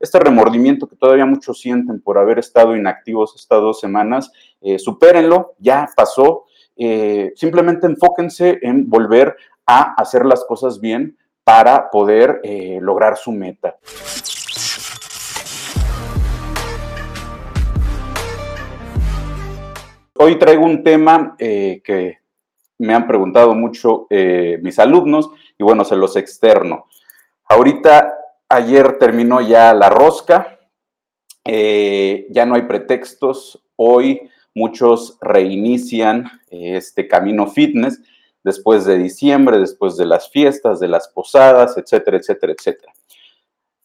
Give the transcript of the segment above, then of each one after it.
este remordimiento que todavía muchos sienten por haber estado inactivos estas dos semanas, eh, supérenlo, ya pasó. Eh, simplemente enfóquense en volver a hacer las cosas bien para poder eh, lograr su meta. Hoy traigo un tema que me han preguntado mucho mis alumnos y bueno, se los externo. Ahorita Ayer terminó ya la rosca, eh, ya no hay pretextos. Hoy muchos reinician eh, este camino fitness después de diciembre, después de las fiestas, de las posadas, etcétera, etcétera, etcétera.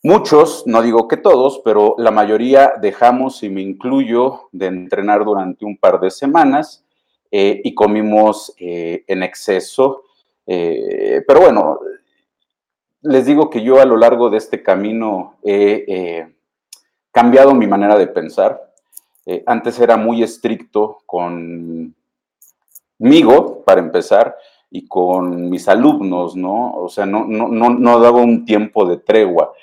Muchos, no digo que todos, pero la mayoría dejamos, y me incluyo, de entrenar durante un par de semanas eh, y comimos en exceso. pero bueno, les digo que yo a lo largo de este camino he eh, cambiado mi manera de pensar. Eh, antes era muy estricto conmigo, para empezar, y con mis alumnos, ¿no? O sea, no, no, no, daba un tiempo de tregua.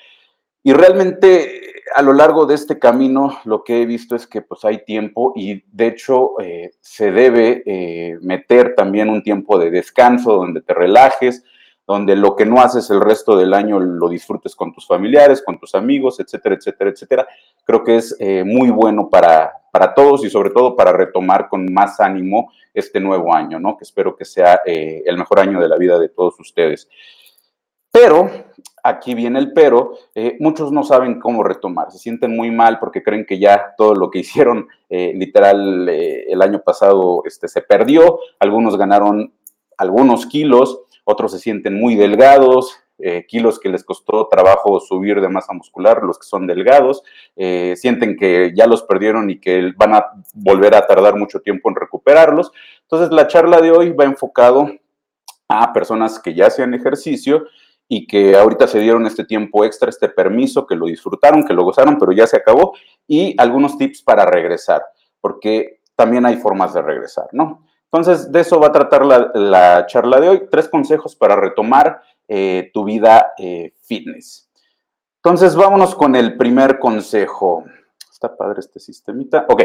Y realmente a lo largo de este camino lo que he visto es que pues hay tiempo y de hecho eh, se debe meter también un tiempo de descanso donde te relajes, donde lo que no haces el resto del año lo disfrutes con tus familiares, con tus amigos, etcétera, etcétera, etcétera. Creo que es eh, muy bueno para, para todos y sobre todo para retomar con más ánimo este nuevo año, ¿no? Que espero que sea eh, el mejor año de la vida de todos ustedes. Pero, aquí viene el pero, eh, muchos no saben cómo retomar, se sienten muy mal porque creen que ya todo lo que hicieron literal el año pasado este, se perdió, algunos ganaron algunos kilos, otros se sienten muy delgados, eh, kilos que les costó trabajo subir de masa muscular, los que son delgados, eh, sienten que ya los perdieron y que van a volver a tardar mucho tiempo en recuperarlos. Entonces la charla de hoy va enfocado a personas que ya hacían ejercicio y que ahorita se dieron este tiempo extra, este permiso, que lo disfrutaron, que lo gozaron, pero ya se acabó, y algunos tips para regresar, porque también hay formas de regresar, ¿no? Entonces, de eso va a tratar la, charla de hoy. Tres consejos para retomar eh, tu vida eh, fitness. Entonces, vámonos con el primer consejo. Está padre este sistemita. Ok.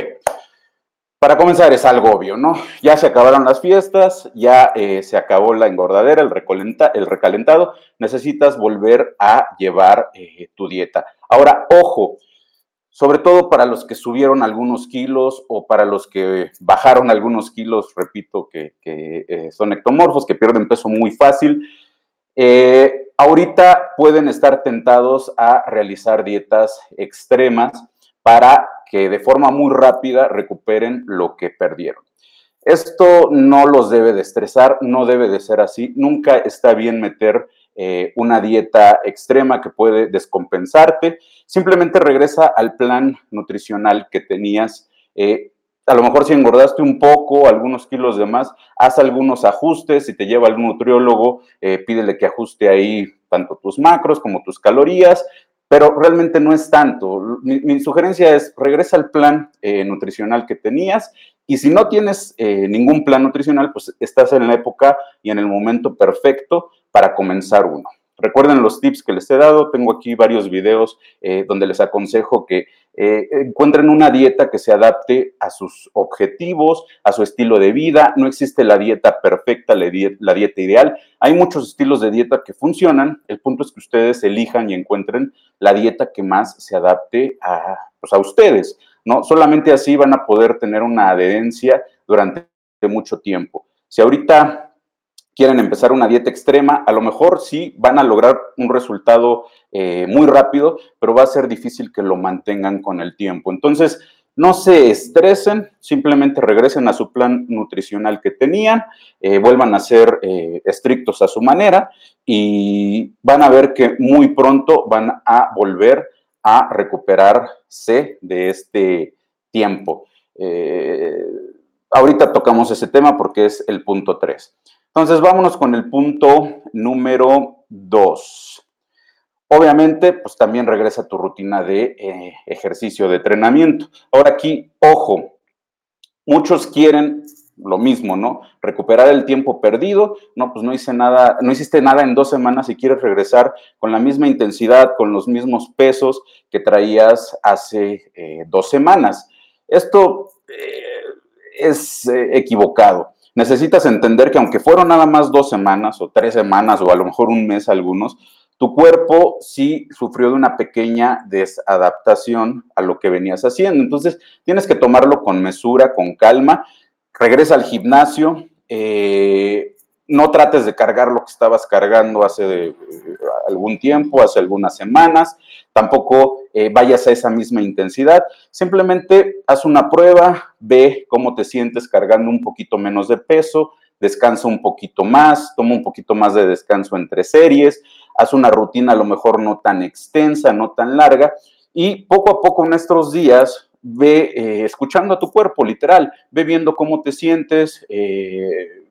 Para comenzar, es algo obvio, ¿no? Ya se acabaron las fiestas, ya eh, se acabó la engordadera, el, el, recalentado. Necesitas volver a llevar tu dieta. Ahora, ojo, sobre todo para los que subieron algunos kilos o para los que bajaron algunos kilos, repito, que, eh, son ectomorfos, que pierden peso muy fácil. Eh, ahorita pueden estar tentados a realizar dietas extremas para que de forma muy rápida recuperen lo que perdieron. Esto no los debe de estresar, no debe de ser así. Nunca está bien meter eh, una dieta extrema que puede descompensarte. Simplemente regresa al plan nutricional que tenías. Eh, a lo mejor si engordaste un poco, algunos kilos de más, haz algunos ajustes. Si te lleva algún nutriólogo, eh, pídele que ajuste ahí tanto tus macros como tus calorías, pero realmente no es tanto. Mi, sugerencia es regresa al plan nutricional que tenías y si no tienes ningún plan nutricional, pues estás en la época y en el momento perfecto para comenzar uno. Recuerden los tips que les he dado, tengo aquí varios videos eh, donde les aconsejo que eh, encuentren una dieta que se adapte a sus objetivos, a su estilo de vida. No existe la dieta perfecta, la dieta, ideal. Hay muchos estilos de dieta que funcionan. El punto es que ustedes elijan y encuentren la dieta que más se adapte a, pues, a ustedes. ¿no? Solamente así van a poder tener una adherencia durante mucho tiempo. Si ahorita quieren empezar una dieta extrema, a lo mejor sí van a lograr un resultado eh, muy rápido, pero va a ser difícil que lo mantengan con el tiempo. Entonces, no se estresen, simplemente regresen a su plan nutricional que tenían, eh, vuelvan a ser eh, estrictos a su manera y van a ver que muy pronto van a volver a recuperarse de este tiempo. ahorita tocamos ese tema porque es el punto 3. Entonces, vámonos con el punto número dos. Obviamente, pues también regresa tu rutina de eh, ejercicio, de entrenamiento. Ahora aquí, ojo, muchos quieren lo mismo, ¿no? Recuperar el tiempo perdido, no, pues no hice nada, no hiciste nada en dos semanas y quieres regresar con la misma intensidad, con los mismos pesos que traías hace eh, dos semanas. Esto eh, es equivocado. Necesitas entender que aunque fueron nada más dos semanas o tres semanas o a lo mejor un mes algunos, tu cuerpo sí sufrió de una pequeña desadaptación a lo que venías haciendo. Entonces, tienes que tomarlo con mesura, con calma. Regresa al gimnasio. Eh, no trates de cargar lo que estabas cargando hace eh, algún tiempo, hace algunas semanas. Tampoco eh, vayas a esa misma intensidad. Simplemente haz una prueba, ve cómo te sientes cargando un poquito menos de peso, descansa un poquito más, toma un poquito más de descanso entre series haz una rutina a lo mejor no tan extensa, no tan larga, y poco a poco en estos días ve eh, escuchando a tu cuerpo, literal, ve viendo cómo te sientes, eh,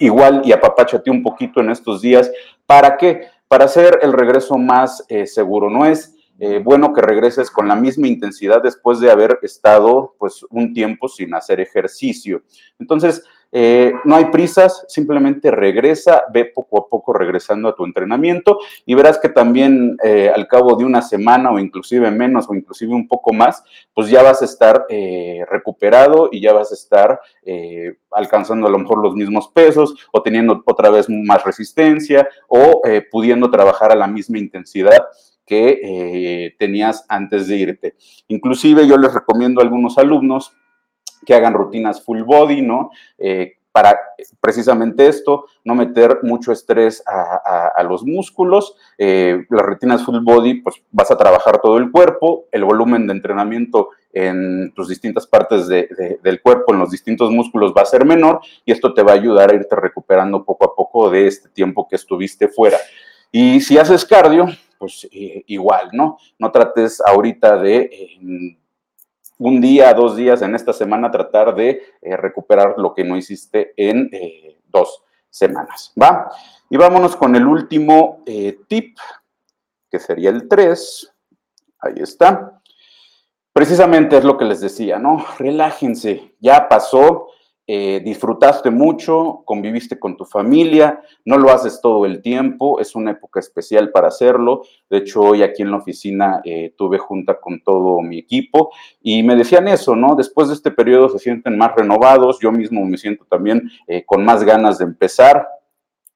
igual y apapáchate un poquito en estos días. ¿Para qué? Para hacer el regreso más eh, seguro. No es bueno que regreses con la misma intensidad después de haber estado pues un tiempo sin hacer ejercicio. Entonces, eh, no hay prisas, simplemente regresa, ve poco a poco regresando a tu entrenamiento y verás que también eh, al cabo de una semana o inclusive menos o inclusive un poco más, pues ya vas a estar eh, recuperado y ya vas a estar alcanzando a lo mejor los mismos pesos o teniendo otra vez más resistencia o pudiendo trabajar a la misma intensidad que tenías antes de irte. Inclusive yo les recomiendo a algunos alumnos que hagan rutinas full body, ¿no? Eh, para precisamente esto, no meter mucho estrés a, los músculos. Eh, las rutinas full body, pues vas a trabajar todo el cuerpo, el volumen de entrenamiento en tus distintas partes del cuerpo, en los distintos músculos, va a ser menor y esto te va a ayudar a irte recuperando poco a poco de este tiempo que estuviste fuera. Y si haces cardio, pues eh, igual, ¿no? No trates ahorita de un día, dos días en esta semana tratar de eh, recuperar lo que no hiciste en eh, dos semanas, ¿va? Y vámonos con el último eh, tip, que sería el 3. Ahí está. Precisamente es lo que les decía, ¿no? Relájense, ya pasó, eh, disfrutaste mucho, conviviste con tu familia, no lo haces todo el tiempo, es una época especial para hacerlo. De hecho, hoy aquí en la oficina eh, tuve junta con todo mi equipo y me decían eso, ¿no? Después de este periodo se sienten más renovados, yo mismo me siento también eh, con más ganas de empezar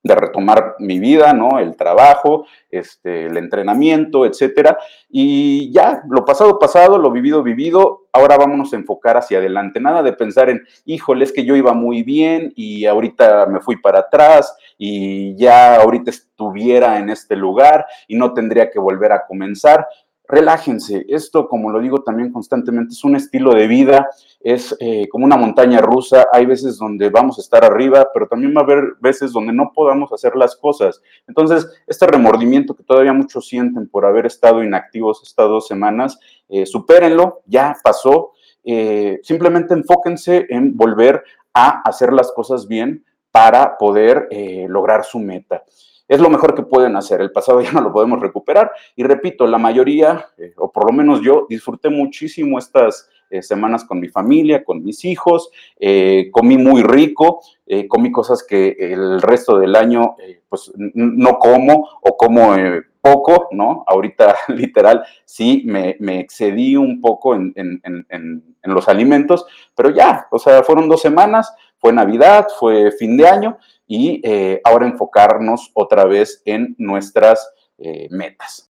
de retomar mi vida, ¿no? El trabajo, este, el entrenamiento, etcétera. Y ya, lo pasado, pasado, lo vivido, vivido, ahora vámonos a enfocar hacia adelante. Nada de pensar en, híjole, es que yo iba muy bien y ahorita me fui para atrás y ya ahorita estuviera en este lugar y no tendría que volver a comenzar relájense. Esto, como lo digo también constantemente, es un estilo de vida, es eh, como una montaña rusa. Hay veces donde vamos a estar arriba, pero también va a haber veces donde no podamos hacer las cosas. Entonces, este remordimiento que todavía muchos sienten por haber estado inactivos estas dos semanas, eh, supérenlo, ya pasó. Eh, simplemente enfóquense en volver a hacer las cosas bien para poder lograr su meta es lo mejor que pueden hacer. El pasado ya no lo podemos recuperar. Y repito, la mayoría, eh, o por lo menos yo, disfruté muchísimo estas eh, semanas con mi familia, con mis hijos. Eh, comí muy rico, comí cosas que el resto del año pues no como o como poco, ¿no? Ahorita literal sí me, excedí un poco en, en los alimentos, pero ya, o sea, fueron dos semanas, fue Navidad, fue fin de año y eh, ahora enfocarnos otra vez en nuestras eh, metas.